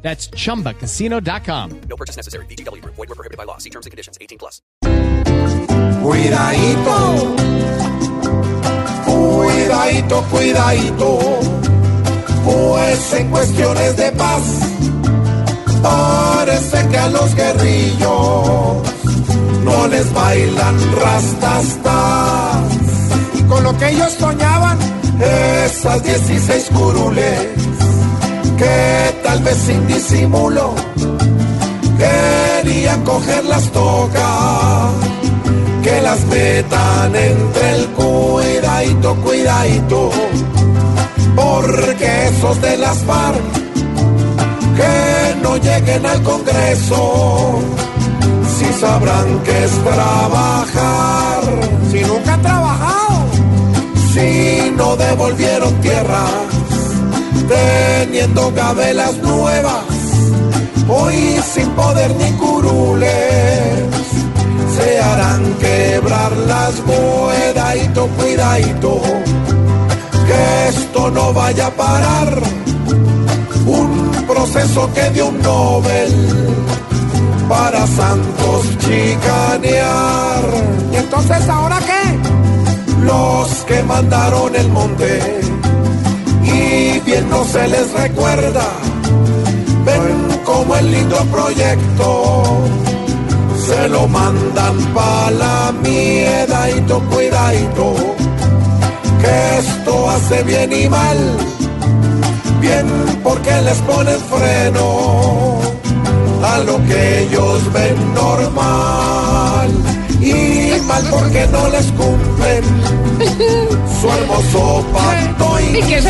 That's chumbacasino.com. No purchase necessary. BGW. Void were prohibited by law. See terms and conditions. 18 plus. Cuidadito, cuidadito, cuidadito, pues en cuestiones de paz parece que a los guerrillos no les bailan rastastas. Y con lo que ellos soñaban, esas 16 curules, que tal vez sin disimulo querían coger las tocas que las metan entre el cuidadito, cuidadito, porque esos de las FARC que no lleguen al Congreso, si sabrán que es trabajar, si nunca han trabajado, si no devolvieron tierras, teniendo gabelas nuevas, hoy sin poder ni curules se harán quebrar las cuidadito, cuidadito, que esto no vaya a parar. Un proceso que dio un Nobel para Santos chicanear. ¿Y entonces ahora qué? Los que mandaron el monte bien no se les recuerda. Ven como el lindo proyecto. Se lo mandan pa' la miedadito, cuidadito, que esto hace bien y mal, bien porque les ponen freno a lo que ellos ven normal, y mal porque no les cumplen su hermoso pacto Y que